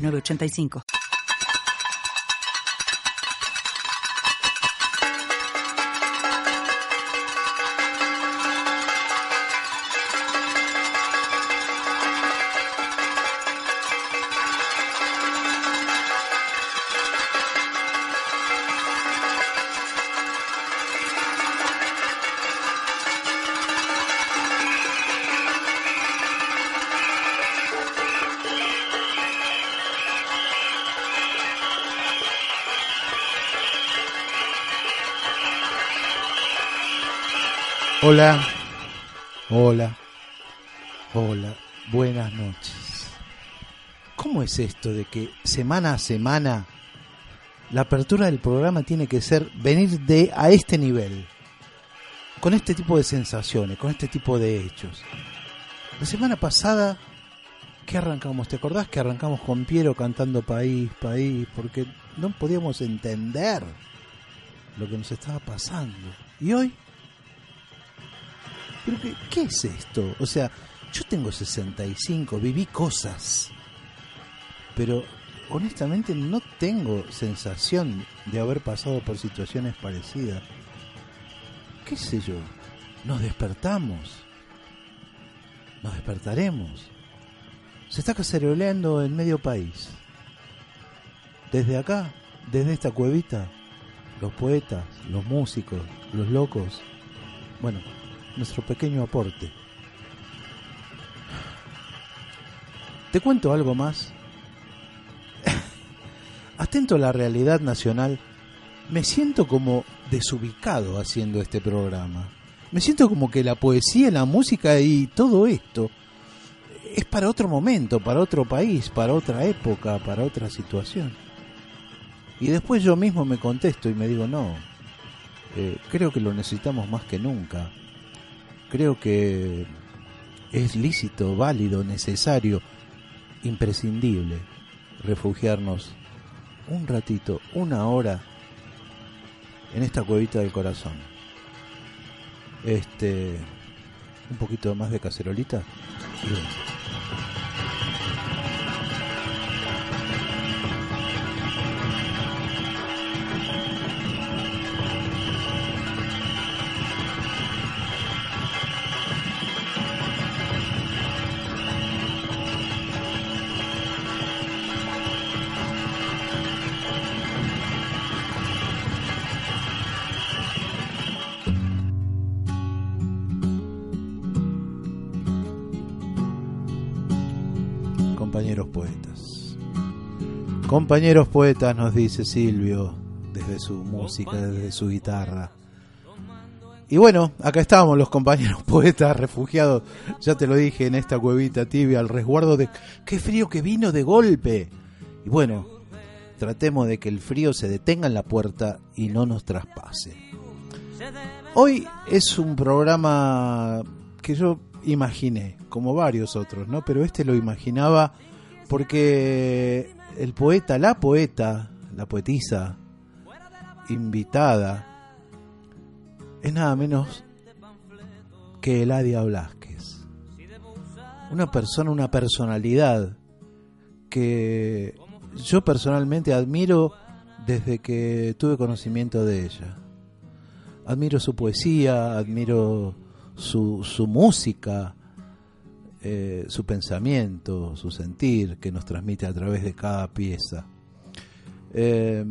985. Hola, hola, hola, buenas noches. ¿Cómo es esto de que semana a semana la apertura del programa tiene que ser venir de a este nivel? Con este tipo de sensaciones, con este tipo de hechos. La semana pasada, ¿qué arrancamos? ¿Te acordás que arrancamos con Piero cantando país, país? Porque no podíamos entender lo que nos estaba pasando. Y hoy pero qué, es esto? O sea, yo tengo 65, viví cosas, pero honestamente no tengo sensación de haber pasado por situaciones parecidas. ¿Qué sé yo? Nos despertamos. Nos despertaremos. Se está caceroleando en medio país. Desde acá, desde esta cuevita, los poetas, los músicos, los locos, bueno, nuestro pequeño aporte. Te cuento algo más. Atento a la realidad nacional, me siento como desubicado haciendo este programa. Me siento como que la poesía, la música y todo esto es para otro momento, para otro país, para otra época, para otra situación. Y después yo mismo me contesto y me digo, no, eh, creo que lo necesitamos más que nunca creo que es lícito, válido, necesario, imprescindible refugiarnos un ratito, una hora en esta cuevita del corazón. Este, un poquito más de cacerolita Compañeros poetas, nos dice Silvio, desde su música, desde su guitarra. Y bueno, acá estamos los compañeros poetas refugiados, ya te lo dije, en esta cuevita tibia, al resguardo de... ¡Qué frío que vino de golpe! Y bueno, tratemos de que el frío se detenga en la puerta y no nos traspase. Hoy es un programa que yo imaginé, como varios otros, ¿no? Pero este lo imaginaba porque el poeta, la poeta, la poetisa invitada es nada menos que Eladia Blasquez. Una persona, una personalidad que yo personalmente admiro desde que tuve conocimiento de ella. Admiro su poesía, admiro su, su música, eh, su pensamiento, su sentir que nos transmite a través de cada pieza. Eh,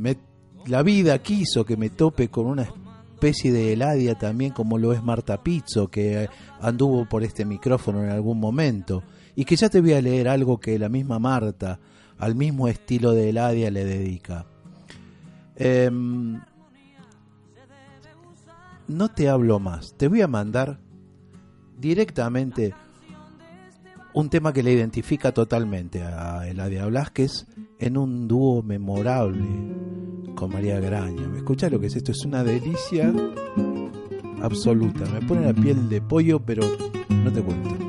la vida quiso que me tope con una especie de Eladia también como lo es Marta Pizzo, que anduvo por este micrófono en algún momento, y que ya te voy a leer algo que la misma Marta, al mismo estilo de Eladia, le dedica. Em, no te hablo más, te voy a mandar directamente un tema que le identifica totalmente a Eladia Blasquez en un dúo memorable con María Graña. ¿Me escucha lo que es esto? Es una delicia absoluta. Me pone la piel de pollo, pero no te cuento.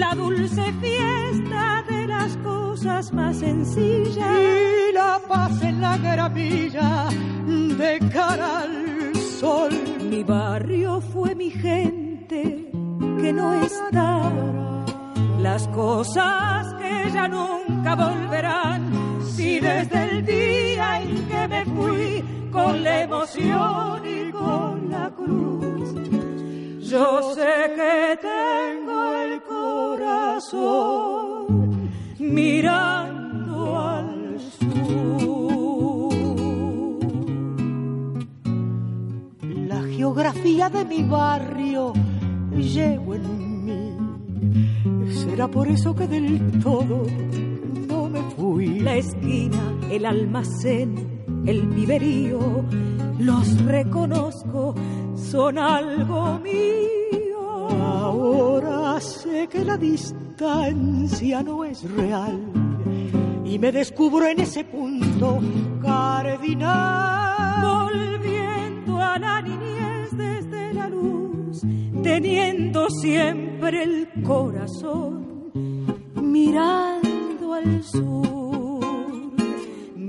la dulce fiesta de las cosas más sencillas y la paz en la gramilla de cara al sol. Mi barrio fue mi gente que no está, las cosas que ya nunca volverán. Si desde el día en que me fui con la emoción y con la cruz yo sé que tengo el corazón mirando al sur. La geografía de mi barrio llevo en mí. Será por eso que del todo no me fui. La esquina, el almacén, el viverío, los reconozco son algo mío. Ahora sé que la distancia no es real y me descubro en ese punto cardinal. Volviendo a la niñez desde la luz, teniendo siempre el corazón mirando al sur.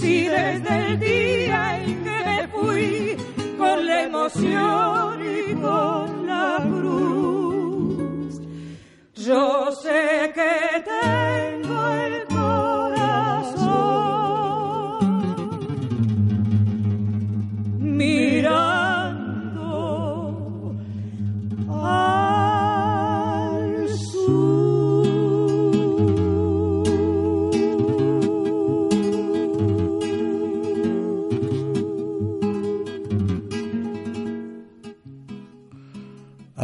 Si desde el día en que me fui con la emoción y con la cruz. Yo sé que tengo el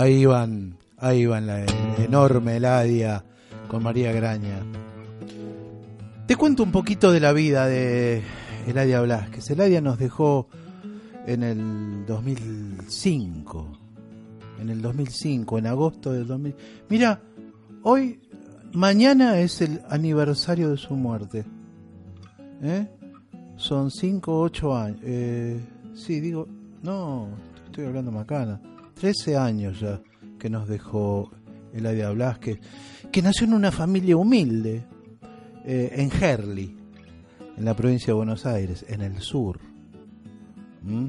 Ahí van, ahí van la enorme Eladia con María Graña. Te cuento un poquito de la vida de Eladia Blasquez. Eladia nos dejó en el 2005. En el 2005, en agosto del 2000. Mira, hoy, mañana es el aniversario de su muerte. ¿Eh? Son 5 8 años. Eh, sí, digo, no, estoy hablando macana. 13 años ya que nos dejó Eladia Blasquez, que nació en una familia humilde, eh, en Herli, en la provincia de Buenos Aires, en el sur. ¿Mm?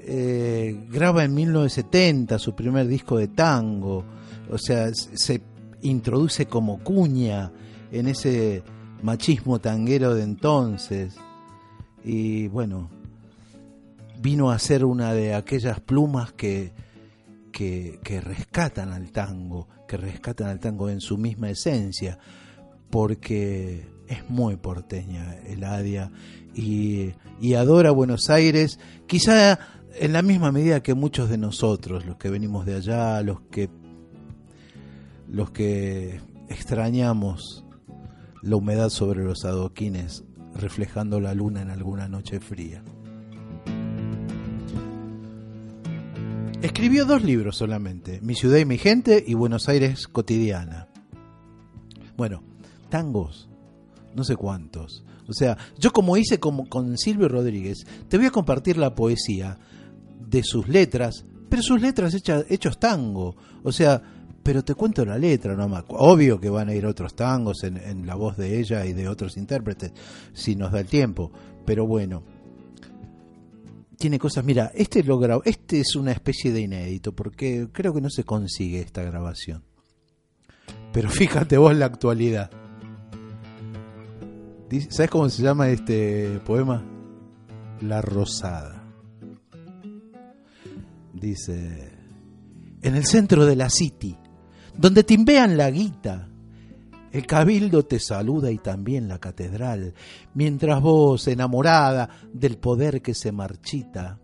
Eh, graba en 1970 su primer disco de tango, o sea, se introduce como cuña en ese machismo tanguero de entonces. Y bueno, vino a ser una de aquellas plumas que, que, que rescatan al tango, que rescatan al tango en su misma esencia, porque es muy porteña Eladia y, y adora Buenos Aires, quizá en la misma medida que muchos de nosotros, los que venimos de allá, los que los que extrañamos la humedad sobre los adoquines reflejando la luna en alguna noche fría. Escribió dos libros solamente, Mi ciudad y mi gente y Buenos Aires cotidiana. Bueno, tangos, no sé cuántos. O sea, yo como hice con Silvio Rodríguez, te voy a compartir la poesía de sus letras, pero sus letras hechas, hechos tango. O sea, pero te cuento la letra nomás. Obvio que van a ir otros tangos en, en, la voz de ella y de otros intérpretes, si nos da el tiempo. Pero bueno, tiene cosas. Mira, este lo grabo, este es una especie de inédito, porque creo que no se consigue esta grabación. Pero fíjate vos la actualidad. ¿Sabes cómo se llama este poema? La Rosada. Dice, en el centro de la City, donde timbean la guita, el cabildo te saluda y también la catedral, mientras vos, enamorada del poder que se marchita,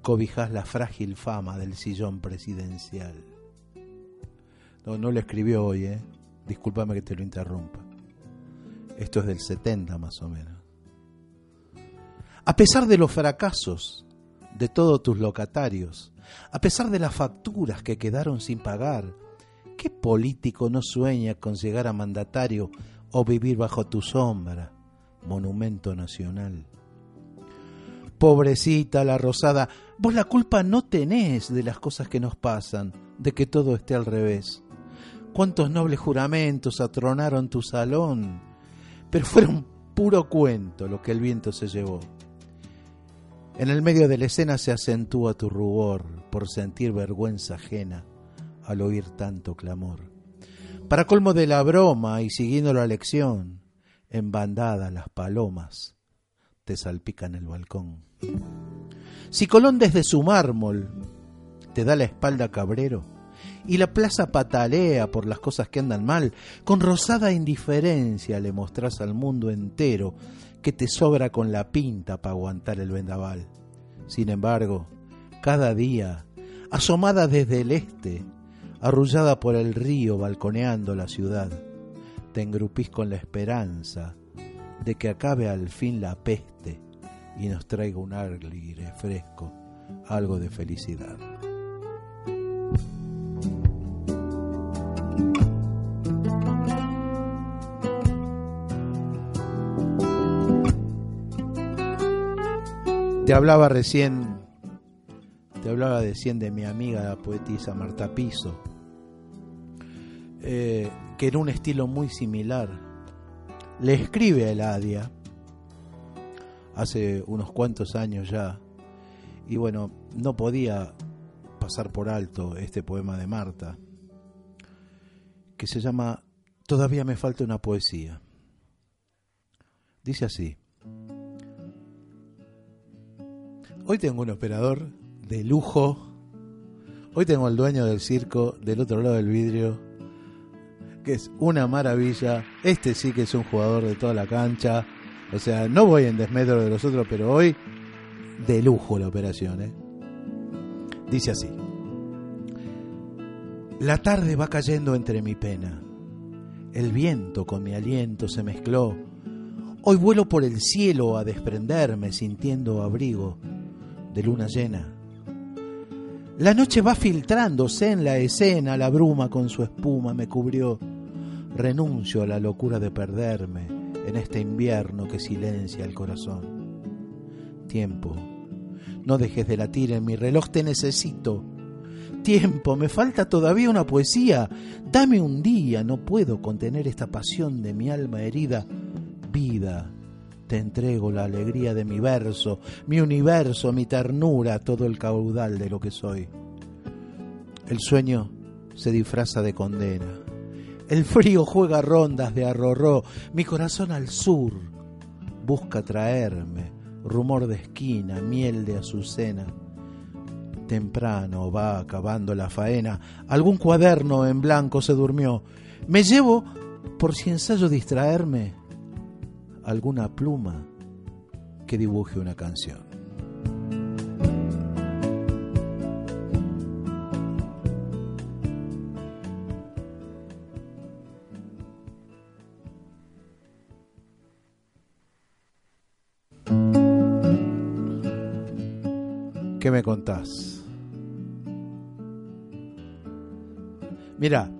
cobijas la frágil fama del sillón presidencial. No, no lo escribió hoy, ¿eh? Discúlpame que te lo interrumpa. Esto es del 70 más o menos. A pesar de los fracasos de todos tus locatarios, a pesar de las facturas que quedaron sin pagar, ¿qué político no sueña con llegar a mandatario o vivir bajo tu sombra, monumento nacional? Pobrecita la rosada, vos la culpa no tenés de las cosas que nos pasan, de que todo esté al revés. ¿Cuántos nobles juramentos atronaron tu salón? pero fueron puro cuento lo que el viento se llevó. En el medio de la escena se acentúa tu rubor por sentir vergüenza ajena al oír tanto clamor. Para colmo de la broma y siguiendo la lección, en bandada las palomas te salpican el balcón. Si Colón desde su mármol te da la espalda cabrero, y la plaza patalea por las cosas que andan mal, con rosada indiferencia le mostrás al mundo entero que te sobra con la pinta para aguantar el vendaval. Sin embargo, cada día, asomada desde el este, arrullada por el río balconeando la ciudad, te engrupís con la esperanza de que acabe al fin la peste y nos traiga un aire fresco, algo de felicidad. Te hablaba recién, te hablaba recién de mi amiga la poetisa Marta Piso, eh, que en un estilo muy similar le escribe a Eladia hace unos cuantos años ya, y bueno, no podía pasar por alto este poema de Marta, que se llama Todavía me falta una poesía. Dice así. Hoy tengo un operador de lujo. Hoy tengo al dueño del circo del otro lado del vidrio, que es una maravilla. Este sí que es un jugador de toda la cancha. O sea, no voy en desmedro de los otros, pero hoy de lujo la operación. ¿eh? Dice así. La tarde va cayendo entre mi pena. El viento con mi aliento se mezcló. Hoy vuelo por el cielo a desprenderme sintiendo abrigo de luna llena. La noche va filtrándose en la escena, la bruma con su espuma me cubrió. Renuncio a la locura de perderme en este invierno que silencia el corazón. Tiempo, no dejes de latir en mi reloj, te necesito. Tiempo, me falta todavía una poesía. Dame un día, no puedo contener esta pasión de mi alma herida. Vida, te entrego la alegría de mi verso, mi universo, mi ternura, todo el caudal de lo que soy. El sueño se disfraza de condena. El frío juega rondas de arrorró. Mi corazón al sur busca traerme rumor de esquina, miel de azucena. Temprano va acabando la faena, algún cuaderno en blanco se durmió. Me llevo, por si ensayo distraerme, alguna pluma que dibuje una canción. ¿Qué me contás? Mira,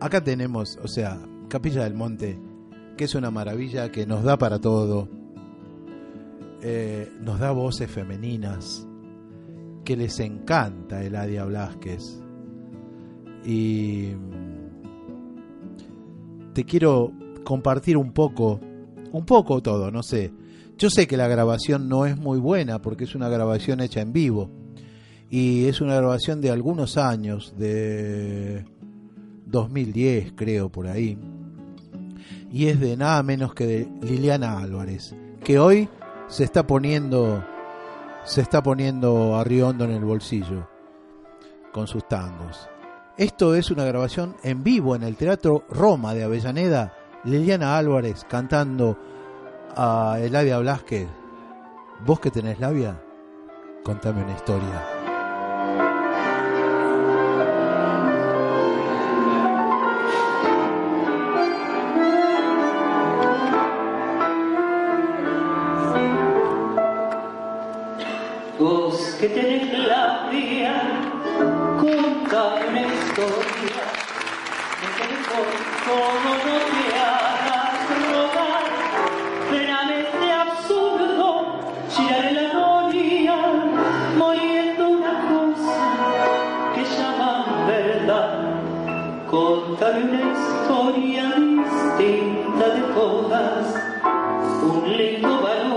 acá tenemos, o sea, Capilla del Monte, que es una maravilla que nos da para todo, eh, nos da voces femeninas, que les encanta Eladia Blasquez. Y te quiero compartir un poco, un poco todo, no sé, yo sé que la grabación no es muy buena porque es una grabación hecha en vivo. Y es una grabación de algunos años, de 2010 creo por ahí, y es de nada menos que de Liliana Álvarez, que hoy se está poniendo se está poniendo a Riondo en el bolsillo con sus tangos. Esto es una grabación en vivo en el Teatro Roma de Avellaneda, Liliana Álvarez cantando a Eladia Blasquez, vos que tenés labia, contame una historia. Una historia. Me como no te hagas rogar plenamente absurdo girar la gloria muriendo una cosa que llaman verdad. Contar una historia distinta de todas. Un lindo balurdo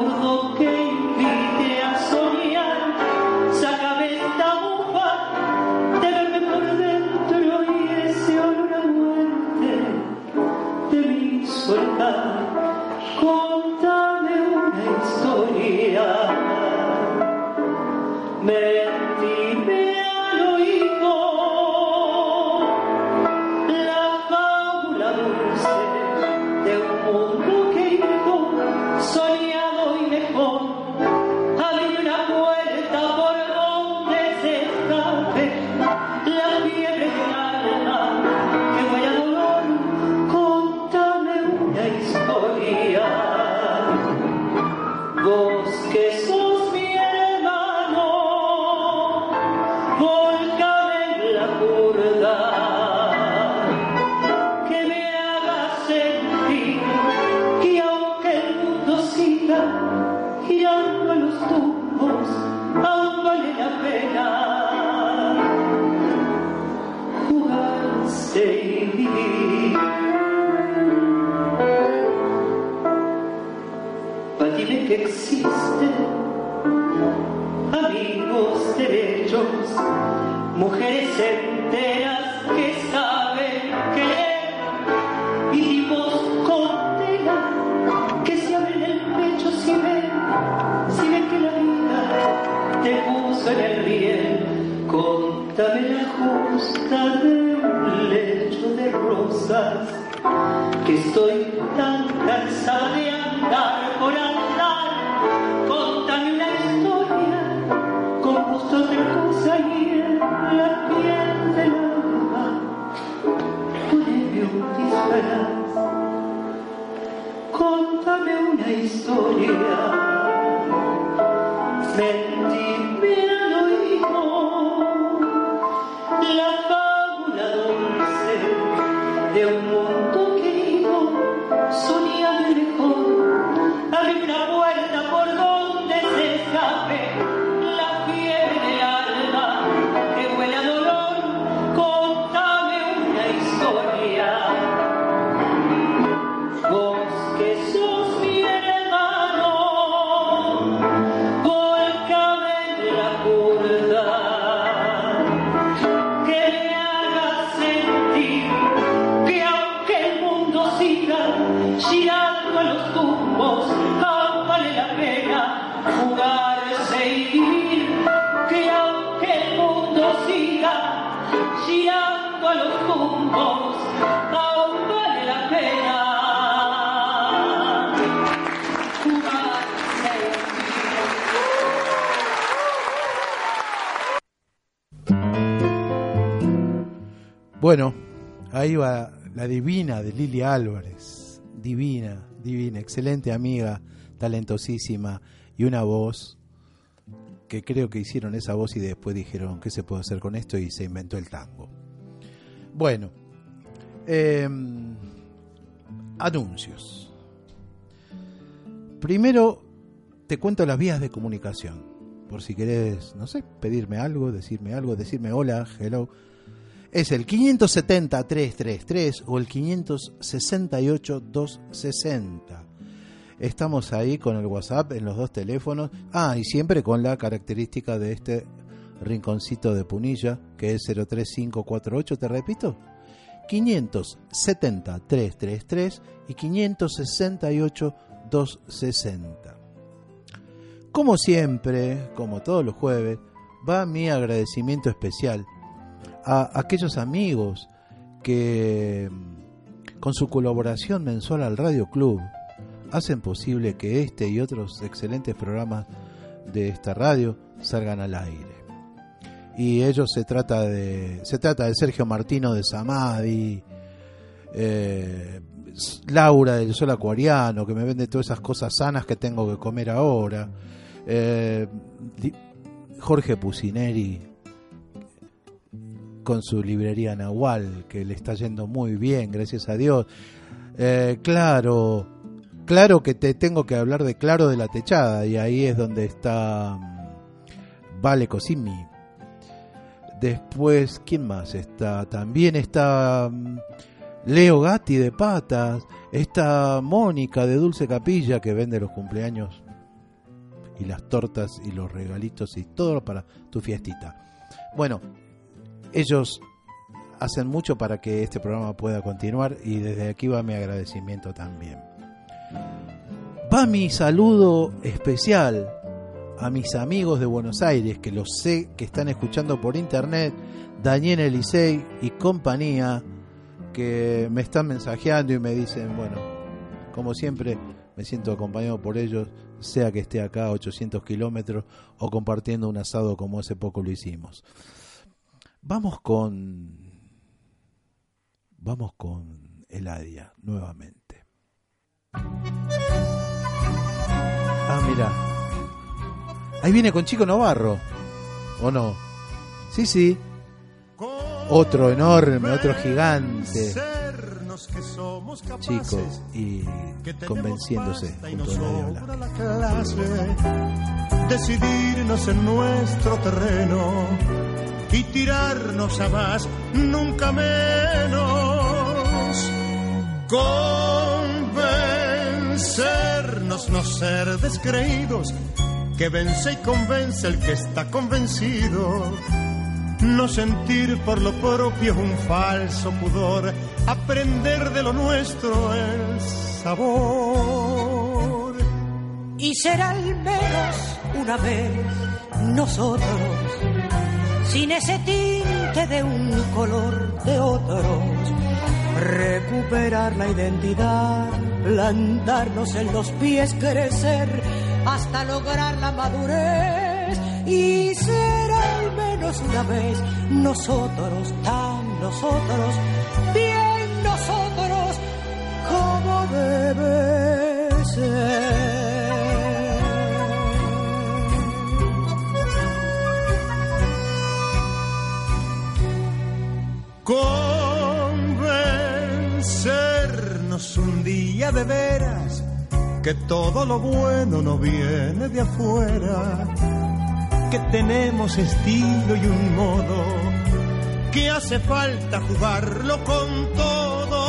la divina de Lili Álvarez. Divina, divina, excelente amiga, talentosísima y una voz que creo que hicieron esa voz y después dijeron qué se puede hacer con esto y se inventó el tango. Bueno, em, anuncios. Primero te cuento las vías de comunicación. Por si querés, no sé, pedirme algo, decirme algo, decirme hola, hello. Es el 570-333 o el 568-260. Estamos ahí con el WhatsApp en los dos teléfonos. Ah, y siempre con la característica de este rinconcito de Punilla, que es 03548, te repito. 570-333 y 568-260. Como siempre, como todos los jueves, va mi agradecimiento especial a aquellos amigos que con su colaboración mensual al Radio Club hacen posible que este y otros excelentes programas de esta radio salgan al aire. Y ellos se trata de se trata de Sergio Martino de Samadi, eh, Laura del Sol Acuariano que me vende todas esas cosas sanas que tengo que comer ahora. Eh, Jorge Pusineri con su librería Nahual, que le está yendo muy bien, gracias a Dios. Eh, claro, claro que te tengo que hablar de Claro de la Techada, y ahí es donde está mm, Vale Cosimi. Después, ¿quién más está? También está mm, Leo Gatti de Patas, está Mónica de Dulce Capilla que vende los cumpleaños y las tortas y los regalitos y todo para tu fiestita. Bueno, ellos hacen mucho para que este programa pueda continuar y desde aquí va mi agradecimiento también. Va mi saludo especial a mis amigos de Buenos Aires que los sé que están escuchando por internet, Daniel Elisei y compañía, que me están mensajeando y me dicen, bueno, como siempre, me siento acompañado por ellos sea que esté acá a 800 kilómetros o compartiendo un asado como hace poco lo hicimos. Vamos con. Vamos con Eladia nuevamente. Ah, mira. Ahí viene con Chico Navarro. ¿O no? Sí, sí. Otro enorme, otro gigante capaces, y convenciéndose junto a la clase, decidirnos en nuestro terreno y tirarnos a más, nunca menos. Convencernos, no ser descreídos, que vence y convence el que está convencido no sentir por lo propio un falso pudor, aprender de lo nuestro el sabor. Y será al menos una vez nosotros, sin ese tinte de un color de otros, recuperar la identidad, plantarnos en los pies, crecer hasta lograr la madurez y será al menos una vez nosotros, tan nosotros, bien nosotros, como debe ser. Convencernos un día de veras que todo lo bueno no viene de afuera, que tenemos estilo y un modo, que hace falta jugarlo con todo.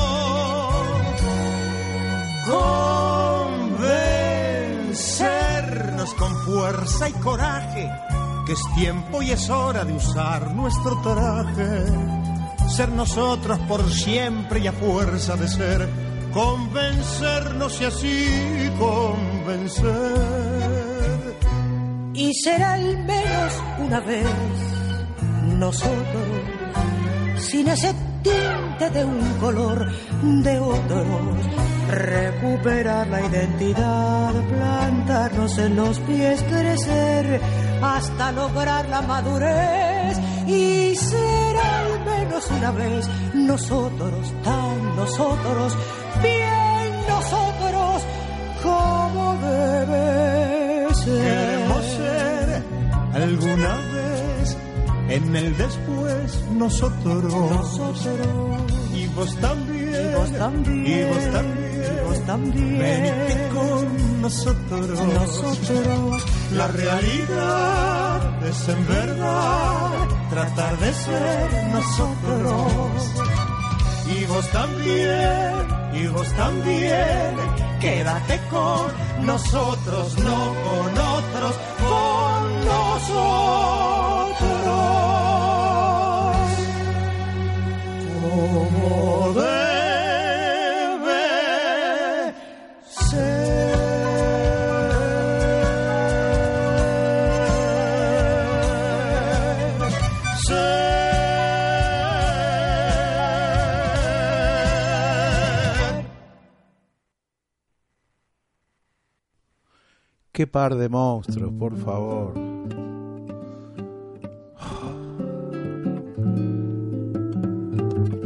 Convencernos con fuerza y coraje, que es tiempo y es hora de usar nuestro traje, ser nosotros por siempre y a fuerza de ser convencernos y así convencer. Y será al menos una vez nosotros, sin ese tinte de un color de otros, recuperar la identidad, plantarnos en los pies, crecer hasta lograr la madurez y será al menos una vez nosotros, tan nosotros, bien nosotros, como debe ser. Queremos ser alguna vez en el después nosotros. Nosotros. Y vos también. Y vos también. Y vos también. Y vos también. Venite con nosotros. Nosotros. La realidad es en verdad tratar de ser nosotros. Y vos también, y vos también, quédate con nosotros, no con otros, con nosotros. Como debe Qué par de monstruos, por favor.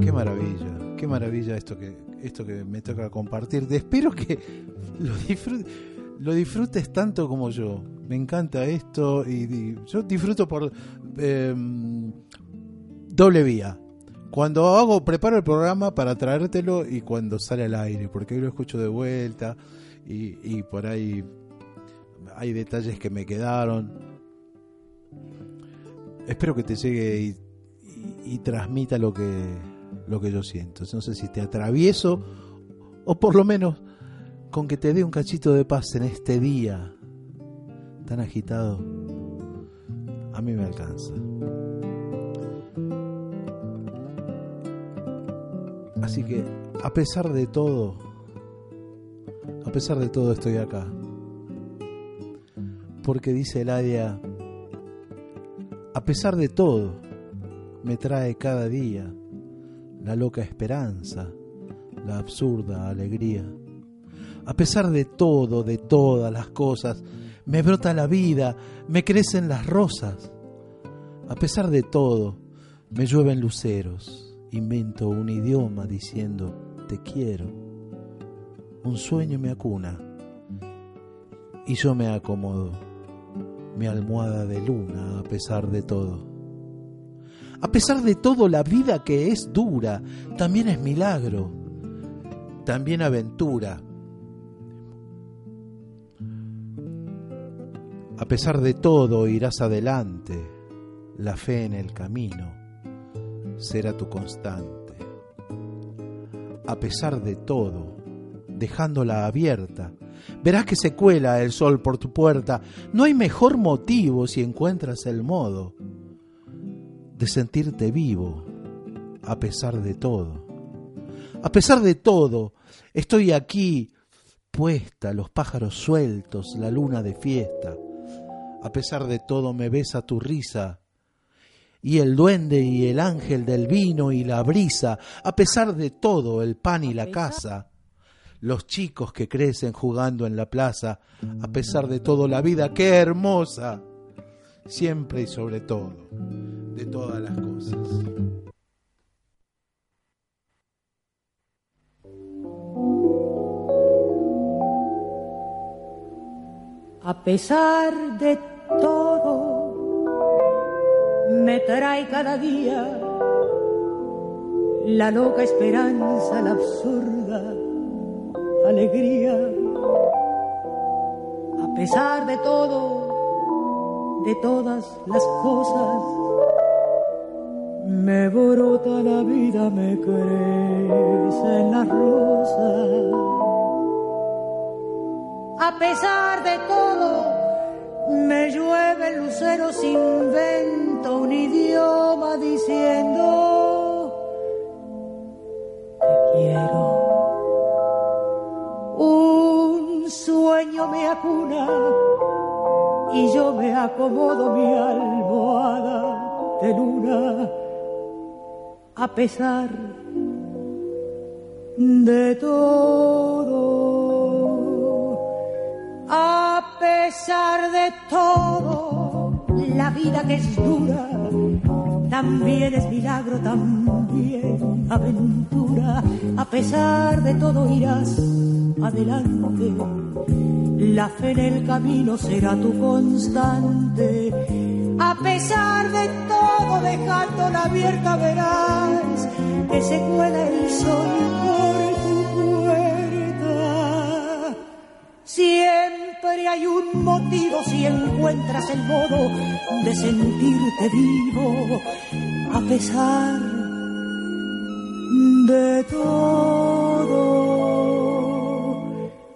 Qué maravilla, qué maravilla esto que esto que me toca compartir. Espero que lo, disfrutes, lo disfrutes tanto como yo. Me encanta esto y, y yo disfruto por eh, doble vía. Cuando hago, preparo el programa para traértelo y cuando sale al aire, porque hoy lo escucho de vuelta y, y por ahí hay detalles que me quedaron. Espero que te llegue y, transmita lo que, lo que yo siento. No sé si te atravieso o por lo menos con que te dé un cachito de paz en este día tan agitado. A mí me alcanza. Así que, a pesar de todo, a pesar de todo estoy acá. Porque dice Eladia, a pesar de todo, me trae cada día la loca esperanza, la absurda alegría. A pesar de todo, de todas las cosas, me brota la vida, me crecen las rosas. A pesar de todo, me llueven luceros, invento un idioma diciendo te quiero. Un sueño me acuna y yo me acomodo, mi almohada de luna a pesar de todo. A pesar de todo, la vida que es dura también es milagro, también aventura. A pesar de todo, irás adelante, la fe en el camino será tu constante. A pesar de todo, dejándola abierta, verás que se cuela el sol por tu puerta. No hay mejor motivo si encuentras el modo de sentirte vivo a pesar de todo. A pesar de todo, estoy aquí puesta, los pájaros sueltos, la luna de fiesta. A pesar de todo me besa tu risa y el duende y el ángel del vino y la brisa, a pesar de todo el pan y la casa, los chicos que crecen jugando en la plaza, a pesar de todo la vida, qué hermosa, siempre y sobre todo, de todas las cosas. A pesar de todo, me trae cada día la loca esperanza, la absurda alegría. A pesar de todo, de todas las cosas, me brota la vida, me crecen las rosas. A pesar de todo, me llueve el lucero, invento un idioma diciendo te quiero. Sueño me acuna y yo me acomodo mi almohada de luna a pesar de todo. A pesar de todo, la vida que es dura también es milagro, también aventura. A pesar de todo irás adelante. La fe en el camino será tu constante. A pesar de todo, dejando la abierta verás que se cuela el sol por tu puerta. Siempre hay un motivo si encuentras el modo de sentirte vivo, a pesar de todo.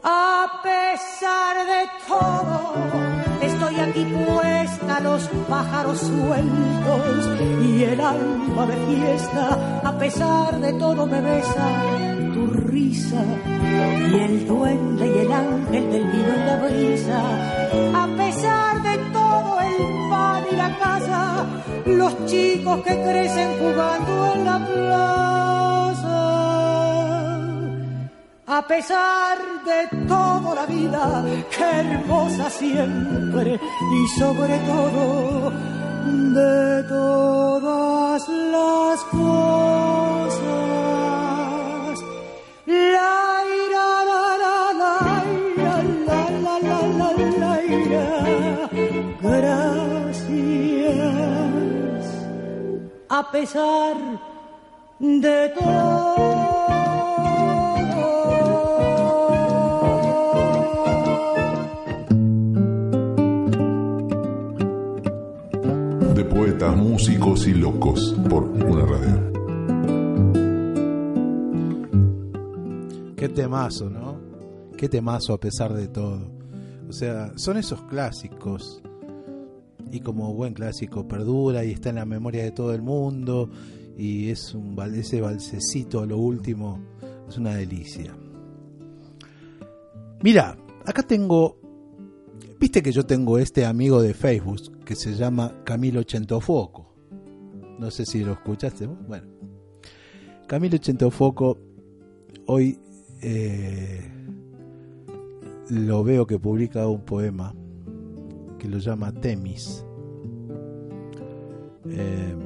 A pesar de todo, estoy aquí puesta, los pájaros sueltos y el alma de fiesta. A pesar de todo me besa tu risa y el duende y el ángel del vino en la brisa. A pesar de todo el pan y la casa, los chicos que crecen jugando en la plaza. A pesar de todo la vida, qué hermosa siempre y sobre todo de todas las cosas. La ira, la ira, la ira, la ira, gracias a pesar de todo. Músicos y locos por una radio. Qué temazo, ¿no? Qué temazo a pesar de todo. O sea, son esos clásicos. Y como buen clásico perdura y está en la memoria de todo el mundo. Y es un ese balsecito a lo último. Es una delicia. Mira, acá tengo. Viste que yo tengo este amigo de Facebook se llama Camilo Chentofoco. No sé si lo escuchaste. Bueno, Camilo Chentofoco hoy eh, lo veo que publica un poema que lo llama Temis. Eh,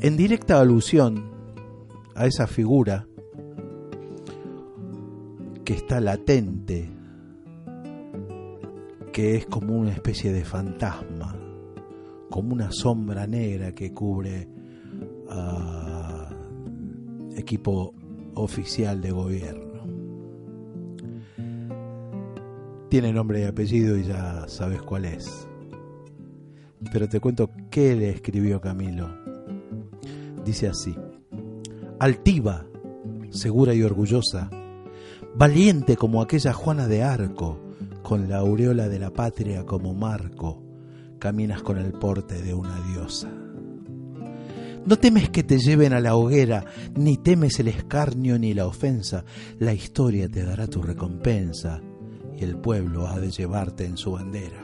en directa alusión a esa figura que está latente, que es como una especie de fantasma, como una sombra negra que cubre a equipo oficial de gobierno. Tiene nombre y apellido y ya sabes cuál es. Pero te cuento qué le escribió Camilo. Dice así, altiva, segura y orgullosa, valiente como aquella Juana de Arco, con la aureola de la patria como marco, caminas con el porte de una diosa. No temes que te lleven a la hoguera, ni temes el escarnio ni la ofensa. La historia te dará tu recompensa y el pueblo ha de llevarte en su bandera.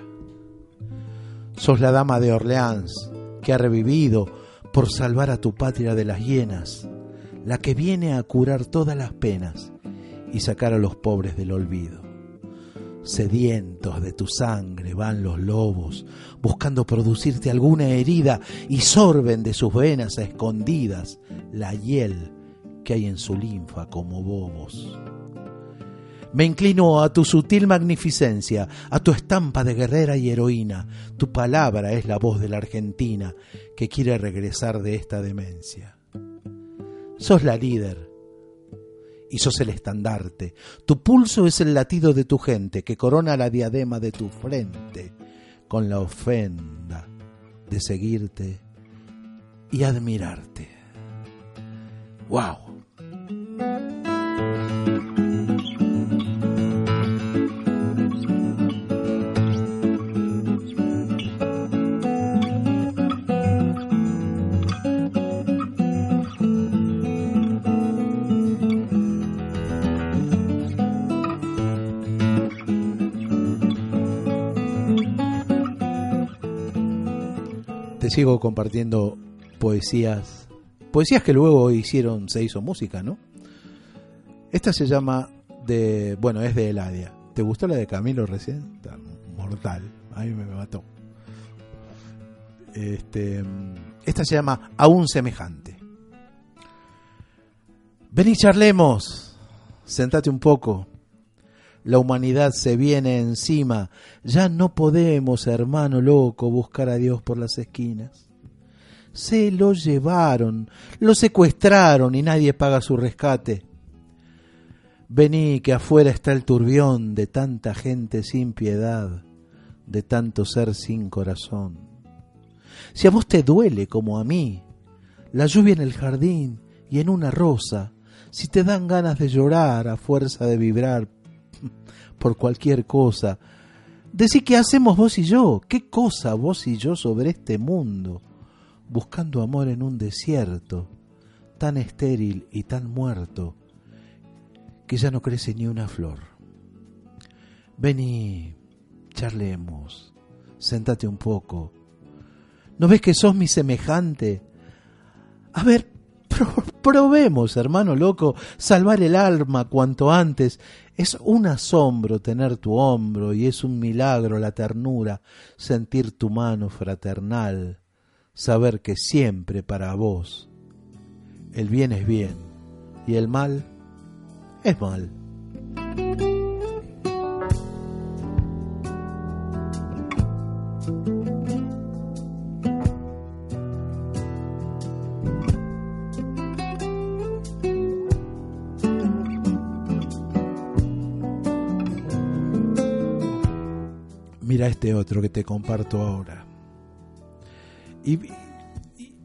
Sos la dama de Orleans que ha revivido por salvar a tu patria de las hienas, la que viene a curar todas las penas y sacar a los pobres del olvido. Sedientos de tu sangre van los lobos, buscando producirte alguna herida y sorben de sus venas escondidas la hiel que hay en su linfa como bobos. Me inclino a tu sutil magnificencia, a tu estampa de guerrera y heroína. Tu palabra es la voz de la Argentina que quiere regresar de esta demencia. Sos la líder y sos el estandarte. Tu pulso es el latido de tu gente que corona la diadema de tu frente con la ofenda de seguirte y admirarte. ¡Wow! Sigo compartiendo poesías, poesías que luego hicieron, se hizo música, ¿no? Esta se llama de, bueno, es de Eladia. ¿Te gustó la de Camilo recién? Mortal, a mí me mató. Este, esta se llama Aún semejante. Vení, charlemos. Sentate un poco. La humanidad se viene encima. Ya no podemos, hermano loco, buscar a Dios por las esquinas. Se lo llevaron, lo secuestraron y nadie paga su rescate. Vení, que afuera está el turbión de tanta gente sin piedad, de tanto ser sin corazón. Si a vos te duele como a mí, la lluvia en el jardín y en una rosa, si te dan ganas de llorar a fuerza de vibrar por cualquier cosa, decí qué hacemos vos y yo, qué cosa vos y yo sobre este mundo, buscando amor en un desierto, tan estéril y tan muerto, que ya no crece ni una flor. Vení, charlemos, sentate un poco. ¿No ves que sos mi semejante? A ver, probemos, hermano loco, salvar el alma cuanto antes. Es un asombro tener tu hombro y es un milagro la ternura, sentir tu mano fraternal, saber que siempre para vos el bien es bien y el mal es mal. Mira este otro que te comparto ahora. Y,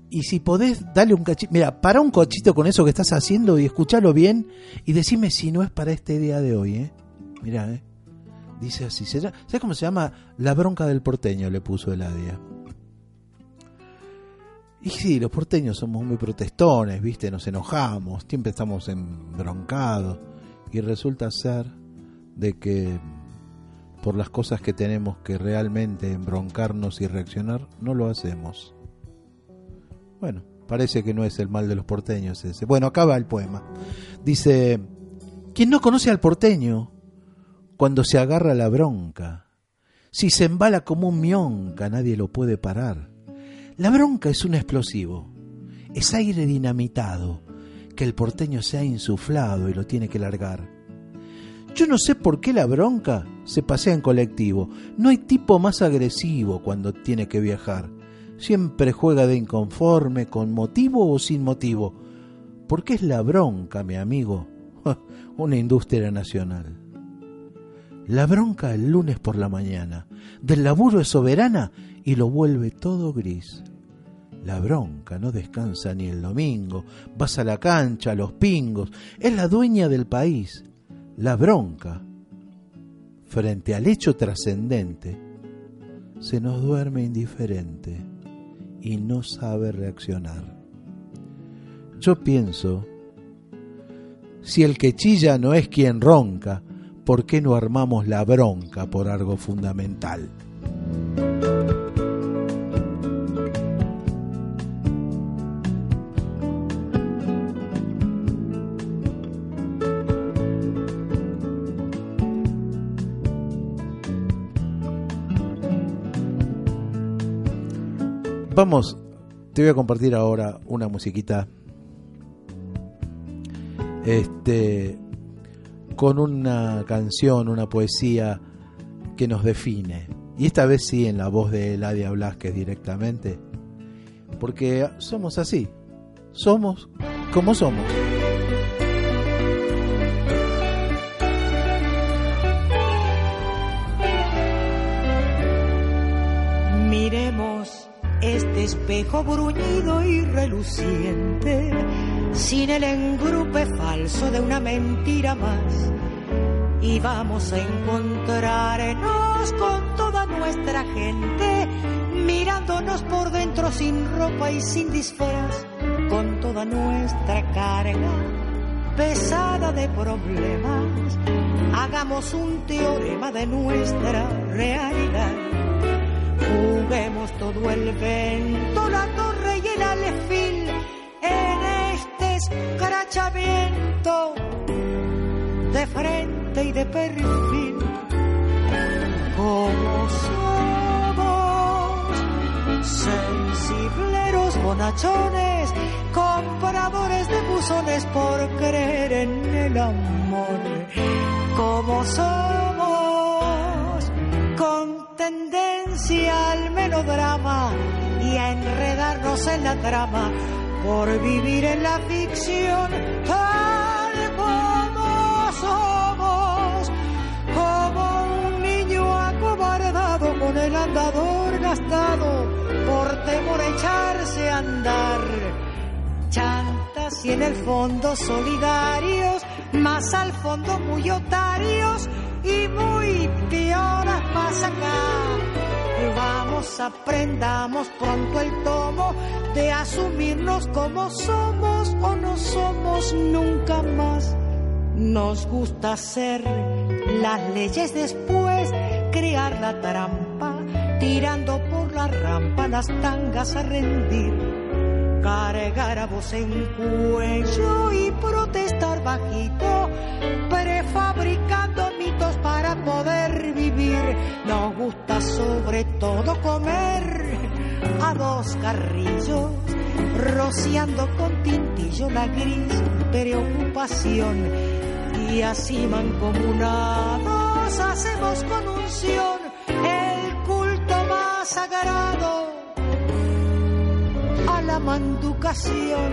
y si podés, dale un cachito. Mira, para un cochito con eso que estás haciendo y escúchalo bien y decime si no es para este día de hoy, ¿eh? Mira, ¿eh? Dice así. ¿Sabes cómo se llama? La bronca del porteño, le puso el Adia. Y sí, los porteños somos muy protestones, ¿viste? Nos enojamos, siempre estamos embroncados. Y resulta ser de que por las cosas que tenemos que realmente embroncarnos y reaccionar, no lo hacemos. Bueno, parece que no es el mal de los porteños ese. Bueno, acaba el poema. Dice, quien no conoce al porteño, cuando se agarra la bronca, si se embala como un mionca, nadie lo puede parar. La bronca es un explosivo, es aire dinamitado que el porteño se ha insuflado y lo tiene que largar. Yo no sé por qué la bronca se pasea en colectivo. No hay tipo más agresivo cuando tiene que viajar siempre juega de inconforme, con motivo o sin motivo, porque es la bronca, mi amigo, una industria nacional. La bronca el lunes por la mañana, del laburo es soberana y lo vuelve todo gris. La bronca no descansa ni el domingo, vas a la cancha, a los pingos, es la dueña del país. La bronca, frente al hecho trascendente, se nos duerme indiferente y no sabe reaccionar. Yo pienso, si el que chilla no es quien ronca, ¿por qué no armamos la bronca por algo fundamental? Vamos, te voy a compartir ahora una musiquita. Este con una canción, una poesía que nos define. Y esta vez sí en la voz de Eladia Blasquez directamente. Porque somos así. Somos como somos. Este espejo bruñido y reluciente, sin el engrupe falso de una mentira más. Y vamos a encontrarnos con toda nuestra gente, mirándonos por dentro sin ropa y sin disfraz, con toda nuestra carga pesada de problemas. Hagamos un teorema de nuestra realidad Juguemos todo el vento, la torre y el alefil en este escrachamiento de frente y de perfil. Como somos, sensibleros bonachones, compradores de buzones por creer en el amor, como somos, tendencia al melodrama y a enredarnos en la trama por vivir en la ficción tal como somos, como un niño acobardado con el andador gastado por temor a echarse a andar. Y en el fondo solidarios, más al fondo muy otarios y muy pioras más acá Vamos, aprendamos pronto el tomo de asumirnos como somos o no somos nunca más. Nos gusta hacer las leyes después, crear la trampa, tirando por la rampa las tangas a rendir. Cargar a voz en cuello y protestar bajito, prefabricando mitos para poder vivir. Nos gusta sobre todo comer a dos carrillos, rociando con tintillo la gris preocupación. Y así mancomunados hacemos con unción el culto más sagrado la manducación.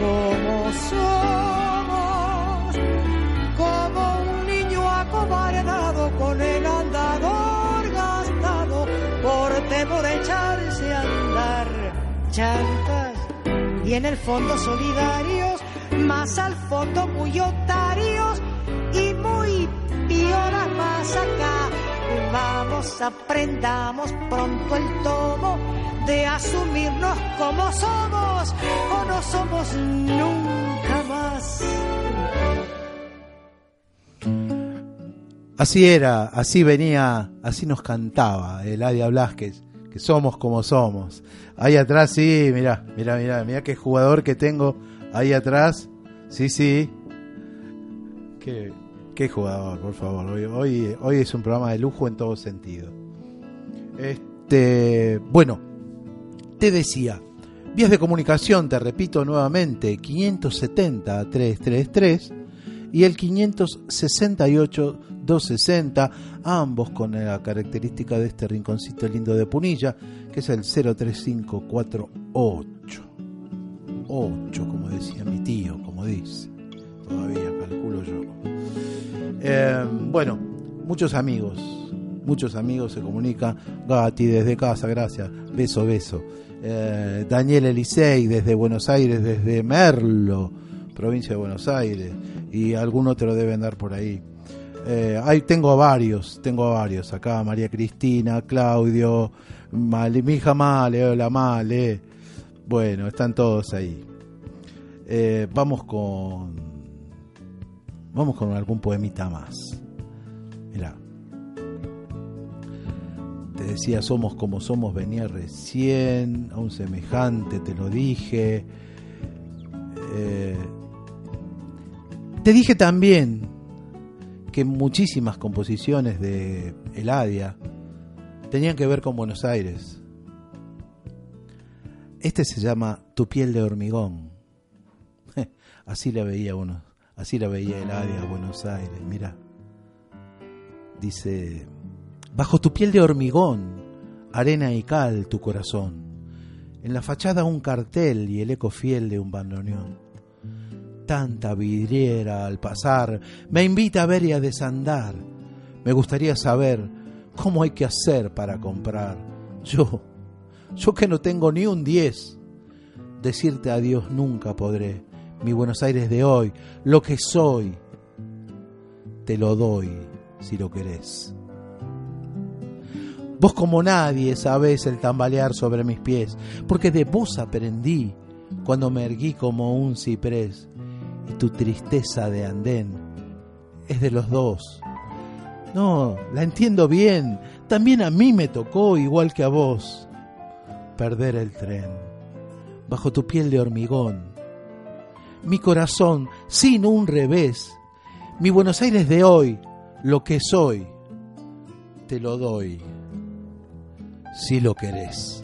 Como somos, como un niño acobardado con el andador gastado por temor a echarse a andar. Chantas y en el fondo solidarios, más al fondo muy otarios y muy pioras más acá. Vamos, aprendamos pronto el tomo de asumirnos como somos o no somos nunca más. Así era, así venía, así nos cantaba Eladia Blasquez, que somos como somos. Ahí atrás, sí, mira, mira, mira, mira qué jugador que tengo ahí atrás. Sí, sí. Qué, qué jugador, por favor. Hoy, hoy, hoy es un programa de lujo en todo sentido. Este, bueno, te decía, vías de comunicación, te repito nuevamente, 570 333 y el 568 260, ambos con la característica de este rinconcito lindo de Punilla, que es el 03548. 8, como decía mi tío, como dice. Todavía calculo yo. Eh, bueno, muchos amigos, muchos amigos se comunican. Gati desde casa, gracias. Beso, beso. Eh, Daniel Elisei desde Buenos Aires, desde Merlo, provincia de Buenos Aires. Y algún otro debe andar por ahí. Eh, ahí tengo varios, tengo varios. Acá María Cristina, Claudio, Male, mi hija Male, hola Male. Bueno, están todos ahí. Eh, vamos con. Vamos con algún poemita más. Mira. Te decía, somos como somos, venía recién, a un semejante, te lo dije. Eh, te dije también que muchísimas composiciones de Eladia tenían que ver con Buenos Aires. Este se llama Tu piel de hormigón. Así la veía uno, así la veía Eladia a Buenos Aires, mira. Dice, bajo tu piel de hormigón, arena y cal tu corazón. En la fachada un cartel y el eco fiel de un bandoneón tanta vidriera al pasar me invita a ver y a desandar. Me gustaría saber cómo hay que hacer para comprar. Yo, yo que no tengo ni un diez, decirte adiós nunca podré. Mi Buenos Aires de hoy, lo que soy, te lo doy si lo querés. Vos como nadie sabés el tambalear sobre mis pies, porque de vos aprendí cuando me erguí como un ciprés y tu tristeza de andén es de los dos. No, la entiendo bien. También a mí me tocó, igual que a vos, perder el tren. Bajo tu piel de hormigón. Mi corazón sin un revés. Mi Buenos Aires de hoy, lo que soy, te lo doy. Si lo querés.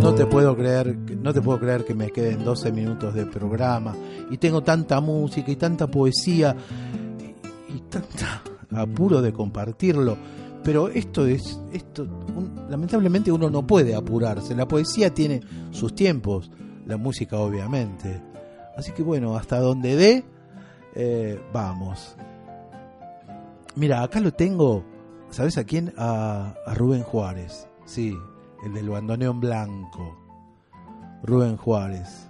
No te puedo creer, no te puedo creer que me queden 12 minutos de programa y tengo tanta música y tanta poesía y, y tanta apuro de compartirlo. Pero esto es, esto, un- lamentablemente uno no puede apurarse. La poesía tiene sus tiempos, la música obviamente. Así que bueno, hasta donde dé, eh, vamos. Mira, acá lo tengo, ¿sabes a quién? A, a Rubén Juárez, sí, el del bandoneón blanco. Rubén Juárez,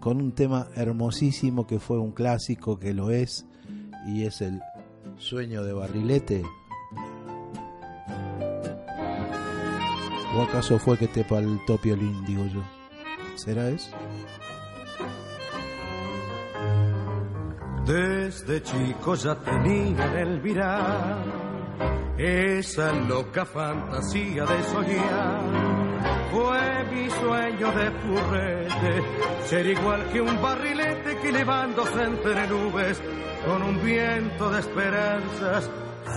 con un tema hermosísimo que fue un clásico, que lo es, y es el sueño de barrilete. ¿O acaso fue que te faltó piolín, digo yo? ¿Será eso? Desde chico ya tenía en el virar esa loca fantasía de soñar. Fue mi sueño de furrete, ser igual que un barrilete que elevándose entre nubes con un viento de esperanzas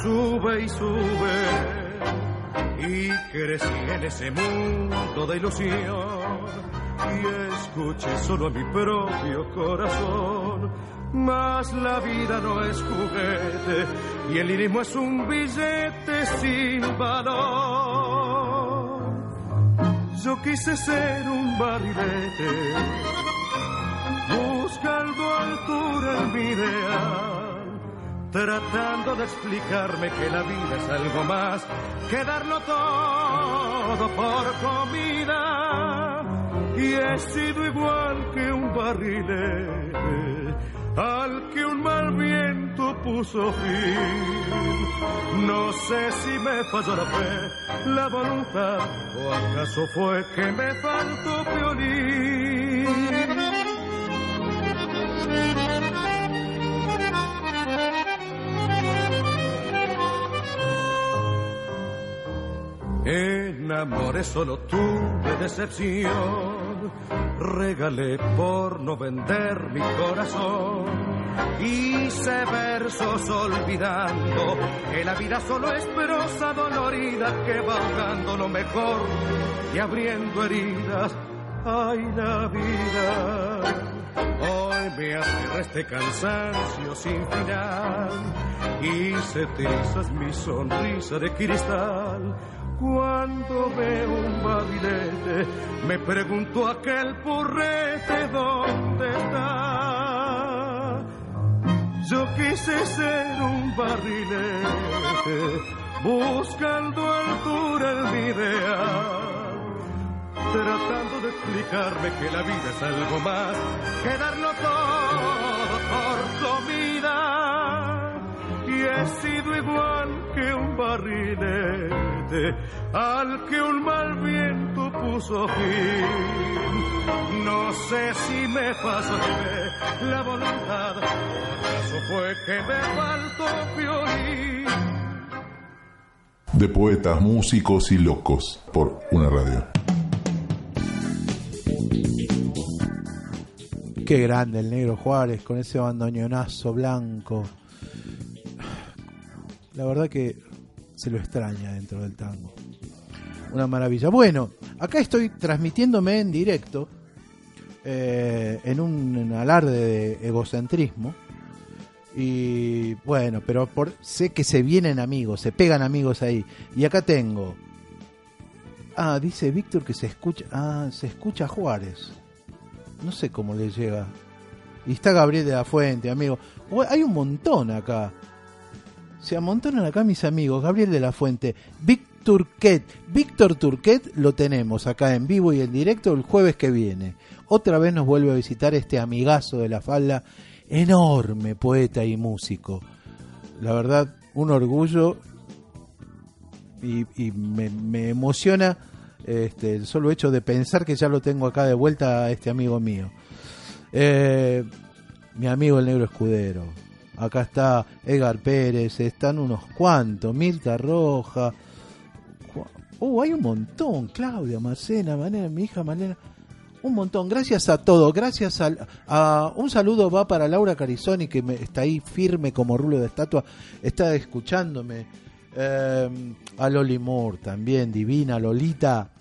sube y sube. Y crecí en ese mundo de ilusión y escuché solo a mi propio corazón. Mas la vida no es juguete y el lirismo es un billete sin valor. Yo quise ser un barrilete, buscando altura en mi ideal, tratando de explicarme que la vida es algo más que darlo todo por comida. Y he sido igual que un barrilete al que un mal viento puso fin. No sé si me falló la fe, la voluntad, o acaso fue que me faltó violín. Solo tuve decepción, regalé por no vender mi corazón. Hice versos olvidando que la vida solo es prosa dolorida que va ahogando lo mejor y abriendo heridas. Ay, la vida. Hoy me aferra este cansancio sin final se trizas mi sonrisa de cristal. Cuando veo un barrilete, me pregunto aquel purrete dónde está. Yo quise ser un barrilete, buscando altura en mi ideal, tratando de explicarme que la vida es algo más que darlo todo Y he sido igual que un barrilete al que un mal viento puso fin. No sé si me pasó de la voluntad, o acaso fue que me faltó violín. De poetas, músicos y locos por una radio. Qué grande el negro Juárez con ese bandoneonazo blanco. La verdad que se lo extraña dentro del tango. Una maravilla. Bueno, acá estoy transmitiéndome en directo eh, en un alarde de egocentrismo. Y bueno, pero por, sé que se vienen amigos, se pegan amigos ahí. Y acá tengo. Ah, dice Víctor que se escucha. Ah, se escucha Juárez. No sé cómo le llega. Y está Gabriel de la Fuente, amigo. Hay un montón acá. Se amontonan acá mis amigos. Gabriel de la Fuente, Víctor Turquet. Víctor Turquet lo tenemos acá en vivo y en directo el jueves que viene. Otra vez nos vuelve a visitar este amigazo de la falda, enorme poeta y músico. La verdad, un orgullo y, me emociona este, el solo hecho de pensar que ya lo tengo acá de vuelta a este amigo mío. Eh, mi amigo el negro escudero. Acá está Edgar Pérez, están unos cuantos, Mirta Roja. Uh, hay un montón. Claudia, Marcena, Manera, mi hija Malena. Un montón. Gracias a todos. Gracias a. Un saludo va para Laura Carizoni, que me, está ahí firme como rulo de estatua. Está escuchándome. Eh, a Loli Moore también, divina Lolita.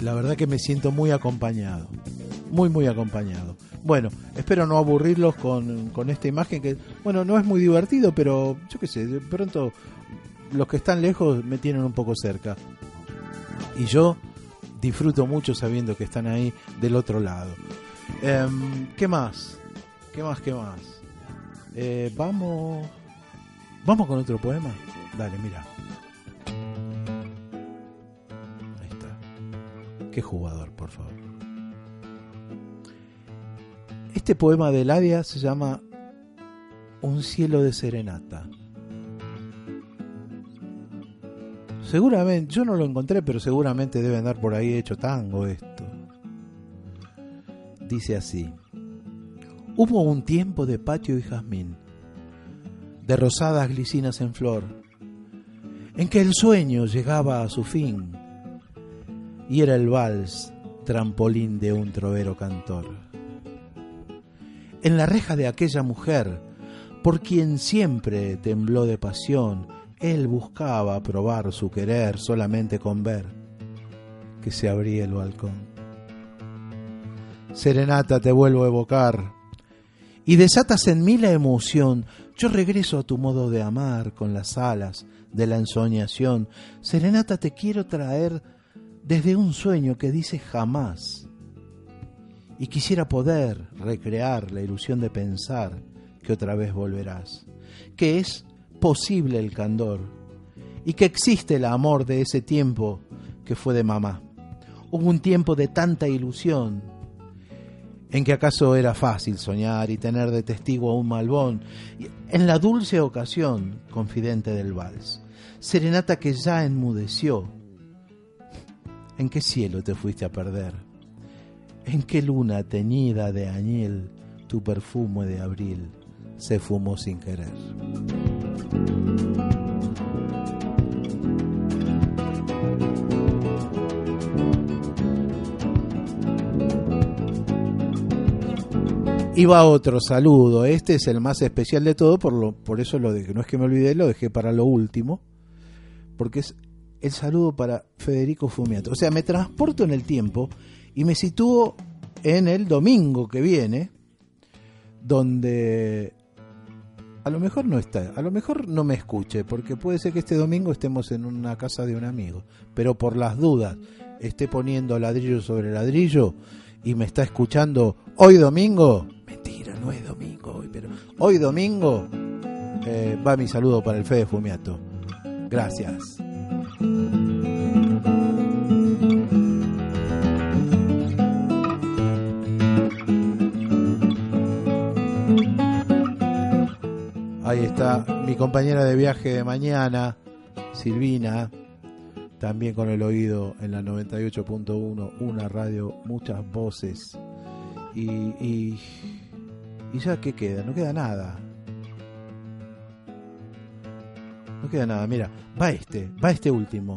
La verdad que me siento muy acompañado. Muy, muy acompañado. Bueno, espero no aburrirlos con, con esta imagen que, bueno, no es muy divertido, pero yo qué sé, de pronto los que están lejos me tienen un poco cerca. Y yo disfruto mucho sabiendo que están ahí del otro lado. Em, ¿Qué más? ¿Qué más? ¿Qué más? Eh, vamos. Vamos con otro poema. Dale, mira. Ahí está. Qué jugador, por favor. Este poema de Ladia se llama Un cielo de serenata. Seguramente, yo no lo encontré, pero seguramente debe andar por ahí hecho tango esto. Dice así. Hubo un tiempo de patio y jazmín, de rosadas glicinas en flor, en que el sueño llegaba a su fin y era el vals trampolín de un trovero cantor. En la reja de aquella mujer, por quien siempre tembló de pasión, él buscaba probar su querer solamente con ver que se abría el balcón. Serenata te vuelvo a evocar y desatas en mí la emoción. Yo regreso a tu modo de amar con las alas de la ensoñación. Serenata te quiero traer desde un sueño que dice jamás. Y quisiera poder recrear la ilusión de pensar que otra vez volverás, que es posible el candor y que existe el amor de ese tiempo que fue de mamá. Hubo un tiempo de tanta ilusión en que acaso era fácil soñar y tener de testigo a un malbón, en la dulce ocasión confidente del vals, serenata que ya enmudeció. ¿En qué cielo te fuiste a perder? ¿En qué luna teñida de añil tu perfume de abril se fumó sin querer? Y va otro saludo. Este es el más especial de todo, por, lo, por eso lo de no es que me olvidé, lo dejé para lo último. Porque es el saludo para Federico Fumiato. O sea, me transporto en el tiempo y me sitúo en el domingo que viene, donde a lo mejor no está, a lo mejor no me escuche, porque puede ser que este domingo estemos en una casa de un amigo, pero por las dudas esté poniendo ladrillo sobre ladrillo y me está escuchando hoy domingo, mentira, no es domingo hoy, pero hoy domingo eh, va mi saludo para el Fede Fumiato. Gracias. Ahí está mi compañera de viaje de mañana, Silvina, también con el oído en la 98.1, una radio, muchas voces. Y, y, ya, ¿qué queda? No queda nada. No queda nada. Mira, va este, va este último.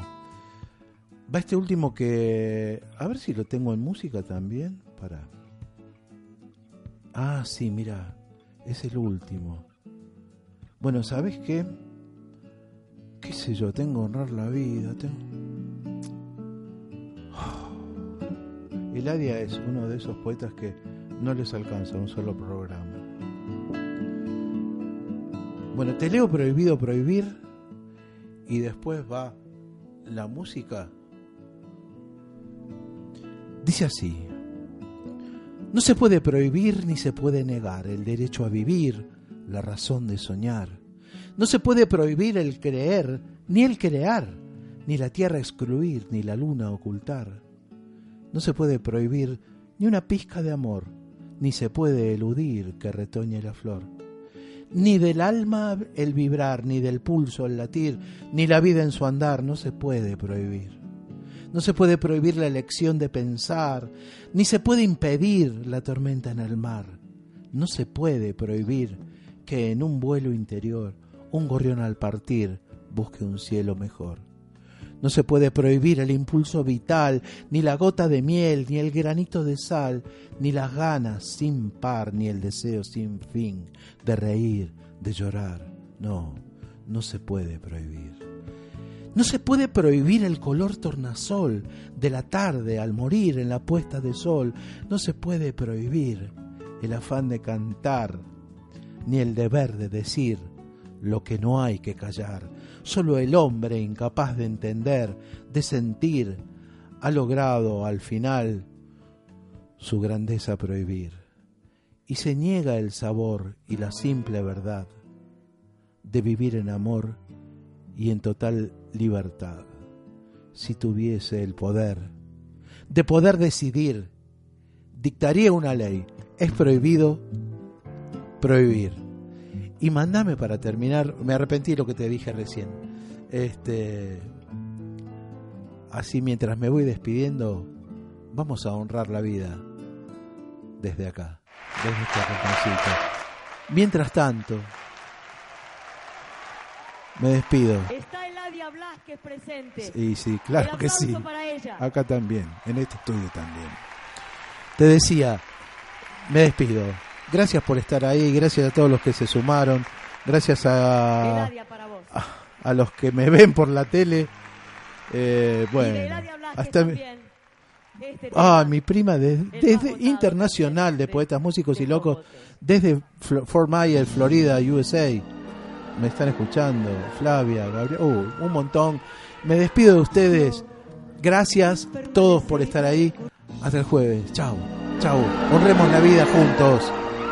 Va este último que... A ver si lo tengo en música también. Para... Ah, sí, mira. Es el último. Bueno, ¿sabes qué? ¿Qué sé yo? Tengo que honrar la vida. Tengo... Eladia es uno de esos poetas que no les alcanza un solo programa. Bueno, te leo Prohibido Prohibir y después va la música. Dice así, no se puede prohibir ni se puede negar el derecho a vivir, la razón de soñar. No se puede prohibir el creer, ni el crear, ni la tierra excluir, ni la luna ocultar. No se puede prohibir ni una pizca de amor, ni se puede eludir que retoñe la flor. Ni del alma el vibrar, ni del pulso el latir, ni la vida en su andar, no se puede prohibir. No se puede prohibir la elección de pensar, ni se puede impedir la tormenta en el mar. No se puede prohibir que en un vuelo interior un gorrión al partir busque un cielo mejor. No se puede prohibir el impulso vital, ni la gota de miel, ni el granito de sal, ni las ganas sin par, ni el deseo sin fin de reír, de llorar. No, no se puede prohibir. No se puede prohibir el color tornasol de la tarde al morir en la puesta de sol. No se puede prohibir el afán de cantar, ni el deber de decir lo que no hay que callar. Solo el hombre incapaz de entender, de sentir, ha logrado al final su grandeza prohibir. Y se niega el sabor y la simple verdad de vivir en amor y en total libertad. Si tuviese el poder de poder decidir, dictaría una ley. Es prohibido prohibir. Y mandame para terminar, me arrepentí de lo que te dije recién. Este así mientras me voy despidiendo, vamos a honrar la vida desde acá, desde este rinconcito. Mientras tanto, me despido. Está Eladia Blasquez presente. Sí, sí, claro que sí. para ella. Acá también, en este estudio también. Te decía, me despido. Gracias por estar ahí, gracias a todos los que se sumaron, gracias a, para vos. a los que me ven por la tele. Eh, bueno, hasta. Este Ah, mi prima de- desde internacional de poetas, músicos y locos, desde Fort Myers, Florida, USA. Me están escuchando, Flavia, Gabriel, uh, un montón. Me despido de ustedes. Gracias todos por estar ahí. Hasta el jueves. Chao, chao. Honremos la vida juntos.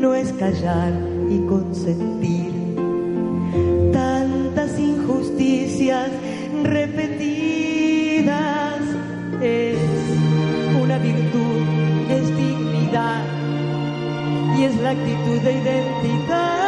no es callar y consentir tantas injusticias repetidas. Es una virtud, es dignidad y es la actitud de identidad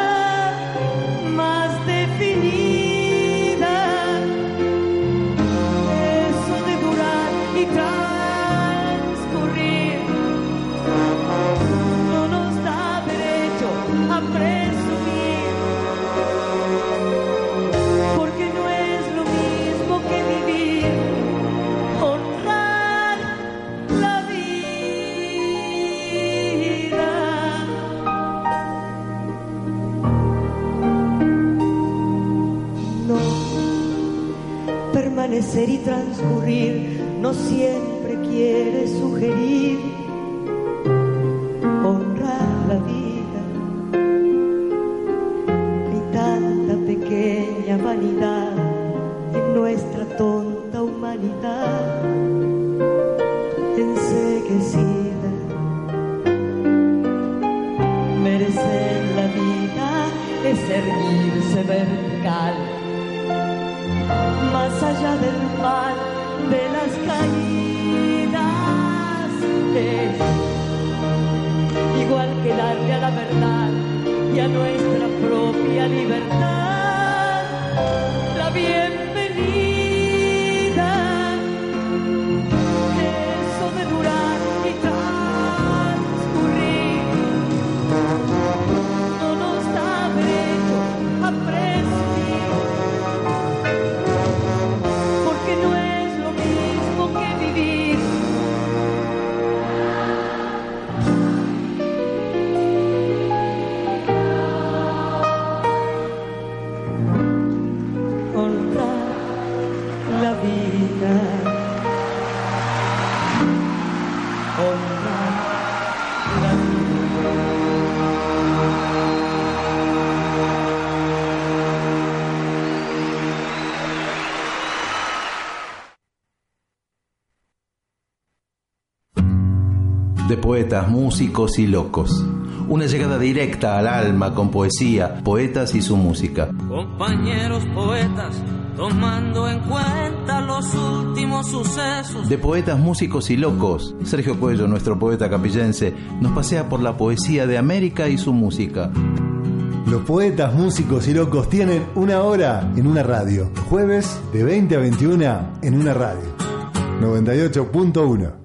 permanecer y transcurrir no siempre quiere sugerir honrar la vida. Hay tanta pequeña vanidad en nuestra tonta humanidad enseguecida. Merecer la vida es erguirse vertical, más allá del mal de las caídas. Es igual que darle a la verdad y a nuestra propia libertad la bienvenida. Músicos y locos. Una llegada directa al alma con poesía, poetas y su música. Compañeros poetas, tomando en cuenta los últimos sucesos. De poetas, músicos y locos, Sergio Cuello, nuestro poeta capillense, nos pasea por la poesía de América y su música. Los poetas, músicos y locos tienen una hora en una radio. Jueves de 20 a 21 en una radio. 98.1